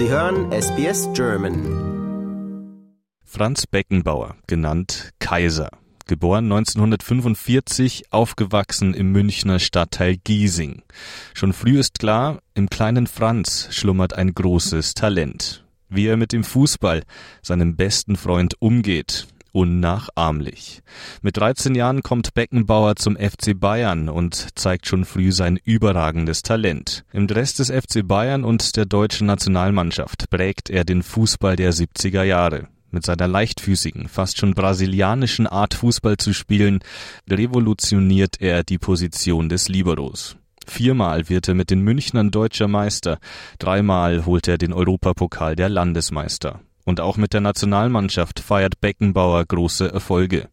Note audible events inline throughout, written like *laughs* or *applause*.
Sie hören SBS German. Franz Beckenbauer, genannt Kaiser. Geboren 1945, aufgewachsen im Münchner Stadtteil Giesing. Schon früh ist klar, im kleinen Franz schlummert ein großes Talent. Wie er mit dem Fußball, seinem besten Freund, umgeht, unnachahmlich. Mit 13 Jahren kommt Beckenbauer zum FC Bayern und zeigt schon früh sein überragendes Talent. Im Dress des FC Bayern und der deutschen Nationalmannschaft prägt er den Fußball der 70er Jahre. Mit seiner leichtfüßigen, fast schon brasilianischen Art Fußball zu spielen, revolutioniert er die Position des Liberos. Viermal wird er mit den Münchnern deutscher Meister, dreimal holt er den Europapokal der Landesmeister. Und auch mit der Nationalmannschaft feiert Beckenbauer große Erfolge.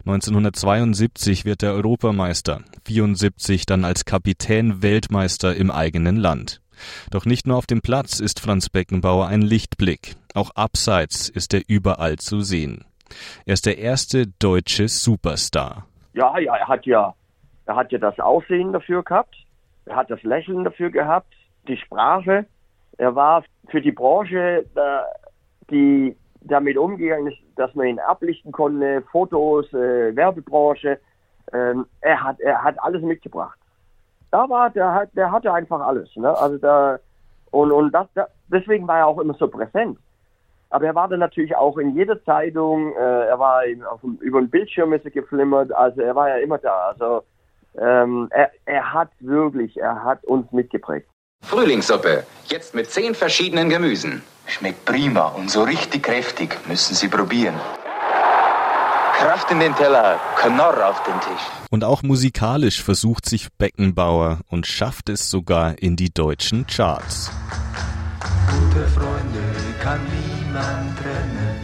1972 wird er Europameister, 74 dann als Kapitän Weltmeister im eigenen Land. Doch nicht nur auf dem Platz ist Franz Beckenbauer ein Lichtblick, auch abseits ist er überall zu sehen. Er ist der erste deutsche Superstar. Ja, ja, er hat ja, er hat ja das Aussehen dafür gehabt, er hat das Lächeln dafür gehabt, die Sprache. Er war für die Branche äh, die damit umgegangen ist, dass man ihn ablichten konnte, Fotos, äh, Werbebranche. Ähm, er hat er hat alles mitgebracht. Da war der hat der hatte einfach alles. Ne? Also da und und das, da, deswegen war er auch immer so präsent. Aber er war dann natürlich auch in jeder Zeitung. Äh, er war auf, über den Bildschirm ist er geflimmert. Also er war ja immer da. Also ähm, er, er hat wirklich, er hat uns mitgeprägt. Frühlingssuppe, jetzt mit zehn verschiedenen Gemüsen. Schmeckt prima und so richtig kräftig. Müssen Sie probieren. Kraft in den Teller, Knorr auf den Tisch. Und auch musikalisch versucht sich Beckenbauer und schafft es sogar in die deutschen Charts. Gute Freunde kann niemand trennen.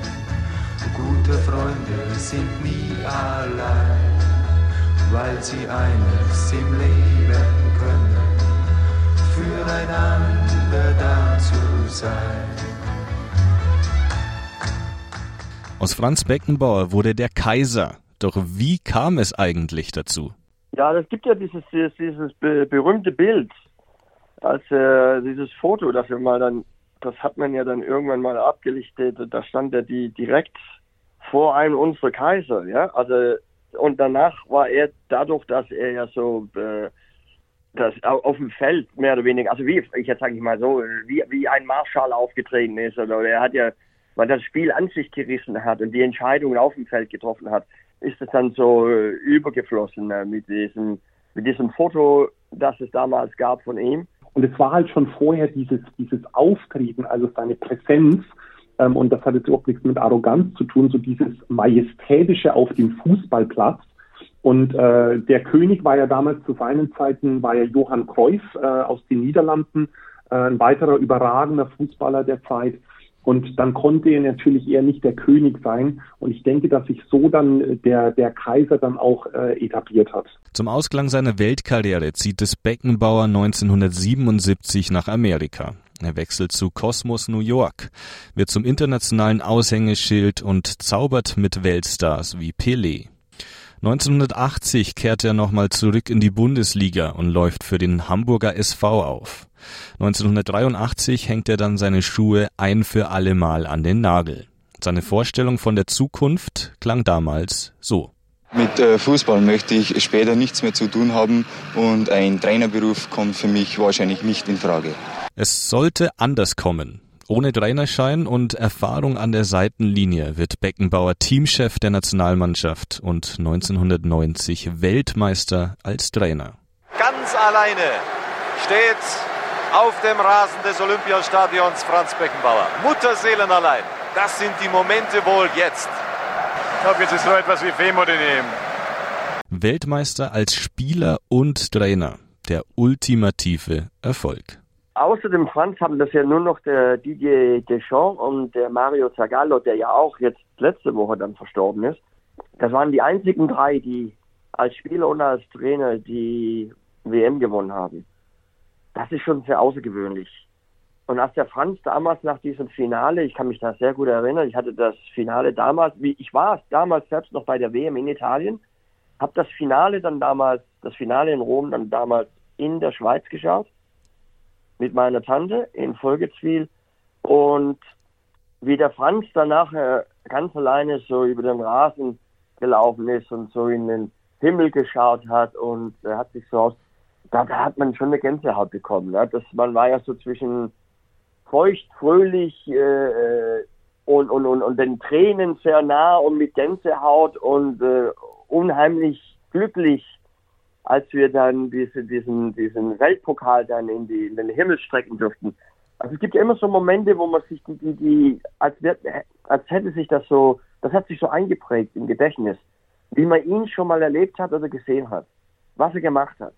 Gute Freunde sind nie allein, weil sie eines im Leben können, füreinander da zu sein. Aus Franz Beckenbauer wurde der Kaiser. Doch wie kam es eigentlich dazu? Ja, es gibt ja dieses, dieses, dieses berühmte Bild, als äh, dieses Foto dafür mal dann, das hat man ja dann irgendwann mal abgelichtet, da stand er die direkt vor einem unserer Kaiser, ja, also und danach war er dadurch, dass er ja so äh, das auf dem Feld mehr oder weniger, also wie ich jetzt sage ich mal so, wie wie ein Marschall aufgetreten ist oder er hat ja weil das Spiel an sich gerissen hat und die Entscheidungen auf dem Feld getroffen hat, ist es dann so äh, übergeflossen äh, mit diesem, mit diesem Foto, das es damals gab von ihm. Und es war halt schon vorher dieses, dieses Auftreten, also seine Präsenz, ähm, und das hat jetzt überhaupt nichts mit Arroganz zu tun, so dieses Majestätische auf dem Fußballplatz. Und äh, der König war ja damals zu seinen Zeiten, war ja Johann Cruyff äh, aus den Niederlanden, äh, ein weiterer überragender Fußballer der Zeit. Und dann konnte er natürlich eher nicht der König sein. Und ich denke, dass sich so dann der, der Kaiser dann auch äh, etabliert hat. Zum Ausklang seiner Weltkarriere zieht es Beckenbauer 1977 nach Amerika. Er wechselt zu Cosmos New York, wird zum internationalen Aushängeschild und zaubert mit Weltstars wie Pelé. 1980 kehrt er nochmal zurück in die Bundesliga und läuft für den Hamburger SV auf. 1983 hängt er dann seine Schuhe ein für allemal an den Nagel. Seine Vorstellung von der Zukunft klang damals so. Mit äh, Fußball möchte ich später nichts mehr zu tun haben und ein Trainerberuf kommt für mich wahrscheinlich nicht in Frage. Es sollte anders kommen. Ohne Trainerschein und Erfahrung an der Seitenlinie wird Beckenbauer Teamchef der Nationalmannschaft und 1990 Weltmeister als Trainer. Ganz alleine steht auf dem Rasen des Olympiastadions Franz Beckenbauer. Mutterseelen allein. Das sind die Momente wohl jetzt. Ich glaube, jetzt ist so etwas wie Femo daneben. Weltmeister als Spieler und Trainer. Der ultimative Erfolg. Außer dem Franz haben das ja nur noch der Didier Deschamps und der Mario Zagallo, der ja auch jetzt letzte Woche dann verstorben ist. Das waren die einzigen drei, die als Spieler und als Trainer die WM gewonnen haben das ist schon sehr außergewöhnlich. Und als der Franz damals nach diesem Finale, ich kann mich da sehr gut erinnern, ich hatte das Finale damals, wie ich war damals selbst noch bei der WM in Italien, habe das Finale dann damals, das Finale in Rom dann damals in der Schweiz geschaut mit meiner Tante in Folgezwil Und wie der Franz danach äh, ganz alleine so über den Rasen gelaufen ist und so in den Himmel geschaut hat und er hat sich so aus, da, da hat man schon eine Gänsehaut bekommen. Ne? Das, man war ja so zwischen feucht, fröhlich äh, und, und, und, und den Tränen sehr nah und mit Gänsehaut und äh, unheimlich glücklich, als wir dann diese, diesen, diesen Weltpokal dann in, die, in den Himmel strecken durften. Also es gibt ja immer so Momente, wo man sich die, die, die als, wird, als hätte sich das so, das hat sich so eingeprägt im Gedächtnis, wie man ihn schon mal erlebt hat oder gesehen hat, was er gemacht hat.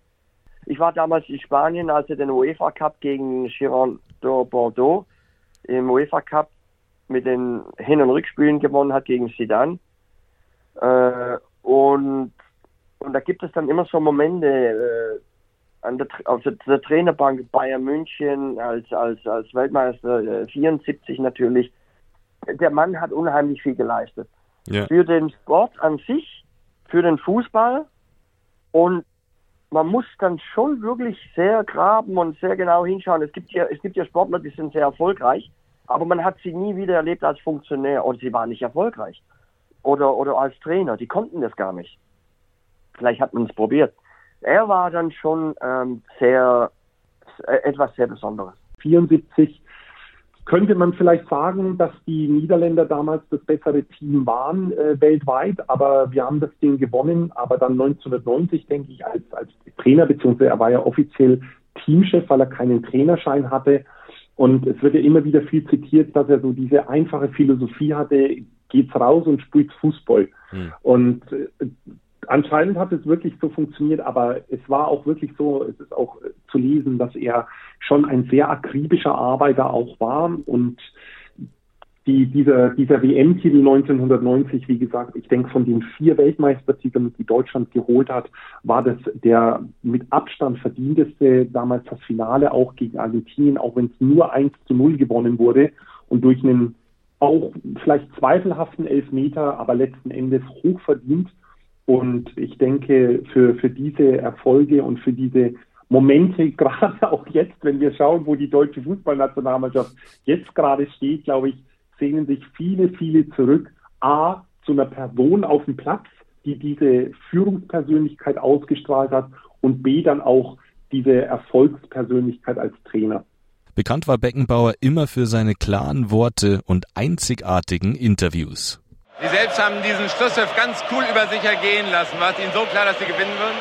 Ich war damals in Spanien, als er den UEFA Cup gegen Giron de Bordeaux im UEFA Cup mit den Hin- und Rückspielen gewonnen hat gegen Zidane. Äh, und, und da gibt es dann immer so Momente, äh, an der, auf der, der, Trainerbank Bayern München als, als, als Weltmeister, äh, 74 natürlich. Der Mann hat unheimlich viel geleistet. Ja. Für den Sport an sich, für den Fußball und man muss dann schon wirklich sehr graben und sehr genau hinschauen. Es gibt ja, es gibt ja Sportler, die sind sehr erfolgreich, aber man hat sie nie wieder erlebt als Funktionär oder sie waren nicht erfolgreich. Oder, oder als Trainer, die konnten das gar nicht. Vielleicht hat man es probiert er war dann schon ähm, sehr, äh, etwas sehr Besonderes. 74 könnte man vielleicht sagen, dass die Niederländer damals das bessere Team waren äh, weltweit, aber wir haben das Ding gewonnen. Aber dann 1990, denke ich, als, als Trainer, beziehungsweise er war ja offiziell Teamchef, weil er keinen Trainerschein hatte. Und es wird ja immer wieder viel zitiert, dass er so diese einfache Philosophie hatte, geht's raus und spielt Fußball. Hm. Und äh, anscheinend hat es wirklich so funktioniert, aber es war auch wirklich so, es ist auch zu lesen, dass er schon ein sehr akribischer Arbeiter auch war und die, dieser, dieser WM-Titel 1990, wie gesagt, ich denke, von den vier Weltmeistertiteln, die Deutschland geholt hat, war das der mit Abstand verdienteste, damals das Finale auch gegen Argentinien, auch wenn es nur 1 zu 0 gewonnen wurde und durch einen auch vielleicht zweifelhaften Elfmeter, aber letzten Endes hochverdient. Und ich denke, für, für diese Erfolge und für diese Momente, *laughs* gerade auch jetzt, wenn wir schauen, wo die deutsche Fußballnationalmannschaft jetzt gerade steht, glaube ich, sehnen sich viele, viele zurück. A, zu einer Person auf dem Platz, die diese Führungspersönlichkeit ausgestrahlt hat und B, dann auch diese Erfolgspersönlichkeit als Trainer. Bekannt war Beckenbauer immer für seine klaren Worte und einzigartigen Interviews. Sie selbst haben diesen Schlusspfiff ganz cool über sich ergehen lassen. War es Ihnen so klar, dass Sie gewinnen würden?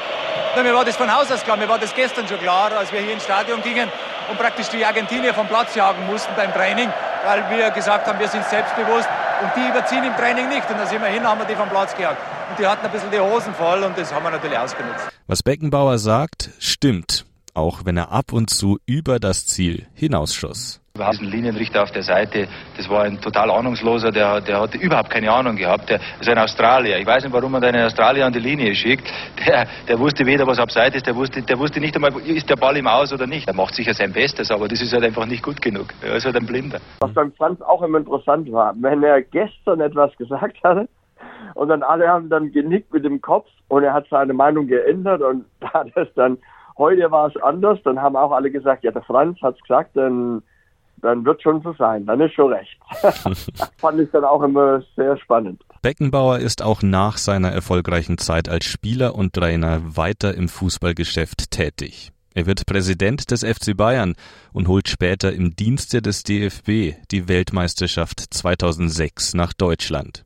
Na, mir war das von Haus aus klar. Mir war das gestern schon klar, als wir hier ins Stadion gingen und praktisch die Argentinier vom Platz jagen mussten beim Training, weil wir gesagt haben, wir sind selbstbewusst und die überziehen im Training nicht. Und da sind wir hin, haben wir die vom Platz gejagt. Und die hatten ein bisschen die Hosen voll und das haben wir natürlich ausgenutzt. Was Beckenbauer sagt, stimmt. Auch wenn er ab und zu über das Ziel hinausschoss. Wir diesen Linienrichter auf der Seite, das war ein total ahnungsloser, der, der hatte überhaupt keine Ahnung gehabt. Der ist ein Australier. Ich weiß nicht, warum man einen Australier an die Linie schickt. Der, der wusste weder, was abseits ist, der wusste, der wusste nicht einmal, ist der Ball im Aus oder nicht. Er macht sicher sein Bestes, aber das ist halt einfach nicht gut genug. Er ist halt ein Blinder. Was beim Franz auch immer interessant war, wenn er gestern etwas gesagt hatte, und dann alle haben dann genickt mit dem Kopf und er hat seine Meinung geändert und *laughs* da das dann, heute war es anders, dann haben auch alle gesagt, ja, der Franz hat es gesagt, dann dann wird schon so sein, dann ist schon recht. *laughs* Fand ich dann auch immer sehr spannend. Beckenbauer ist auch nach seiner erfolgreichen Zeit als Spieler und Trainer weiter im Fußballgeschäft tätig. Er wird Präsident des FC Bayern und holt später im Dienste des DFB die Weltmeisterschaft 2006 nach Deutschland.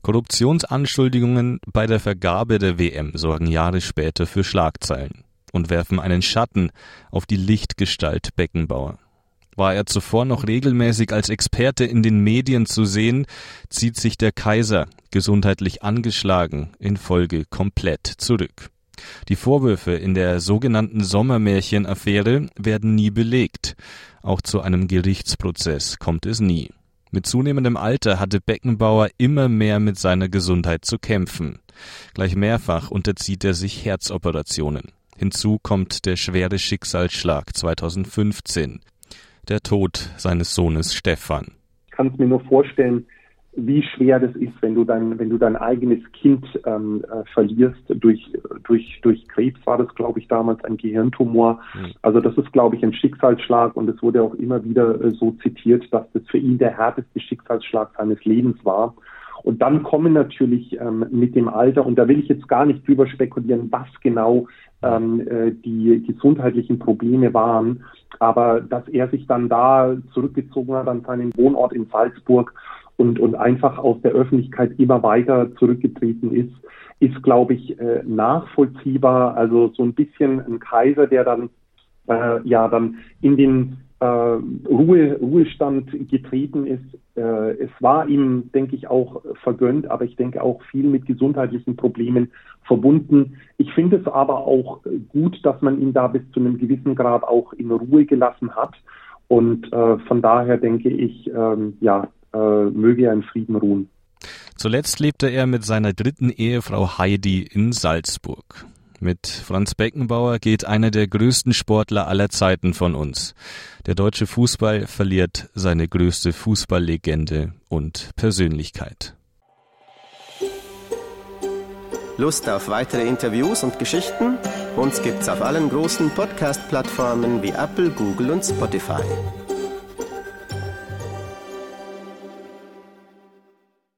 Korruptionsanschuldigungen bei der Vergabe der WM sorgen Jahre später für Schlagzeilen und werfen einen Schatten auf die Lichtgestalt Beckenbauer. War er zuvor noch regelmäßig als Experte in den Medien zu sehen, zieht sich der Kaiser, gesundheitlich angeschlagen, in Folge komplett zurück. Die Vorwürfe in der sogenannten Sommermärchenaffäre werden nie belegt. Auch zu einem Gerichtsprozess kommt es nie. Mit zunehmendem Alter hatte Beckenbauer immer mehr mit seiner Gesundheit zu kämpfen. Gleich mehrfach unterzieht er sich Herzoperationen. Hinzu kommt der schwere Schicksalsschlag 2015 der Tod seines Sohnes Stefan. Ich kann es mir nur vorstellen, wie schwer das ist, wenn du dein, wenn du dein eigenes Kind ähm, äh, verlierst durch, durch, durch Krebs war das, glaube ich, damals ein Gehirntumor. Mhm. Also das ist, glaube ich, ein Schicksalsschlag und es wurde auch immer wieder äh, so zitiert, dass das für ihn der härteste Schicksalsschlag seines Lebens war. Und dann kommen natürlich ähm, mit dem Alter, und da will ich jetzt gar nicht drüber spekulieren, was genau ähm, äh, die gesundheitlichen Probleme waren, aber dass er sich dann da zurückgezogen hat an seinen Wohnort in Salzburg und, und einfach aus der Öffentlichkeit immer weiter zurückgetreten ist, ist, glaube ich, äh, nachvollziehbar. Also so ein bisschen ein Kaiser, der dann äh, ja dann in den Ruhe, Ruhestand getreten ist. Äh, es war ihm, denke ich, auch vergönnt, aber ich denke auch viel mit gesundheitlichen Problemen verbunden. Ich finde es aber auch gut, dass man ihn da bis zu einem gewissen Grad auch in Ruhe gelassen hat. Und äh, von daher denke ich, ähm, ja, äh, möge er in Frieden ruhen. Zuletzt lebte er mit seiner dritten Ehefrau Heidi in Salzburg. Mit Franz Beckenbauer geht einer der größten Sportler aller Zeiten von uns. Der deutsche Fußball verliert seine größte Fußballlegende und Persönlichkeit. Lust auf weitere Interviews und Geschichten? Uns gibt's auf allen großen Podcast-Plattformen wie Apple, Google und Spotify.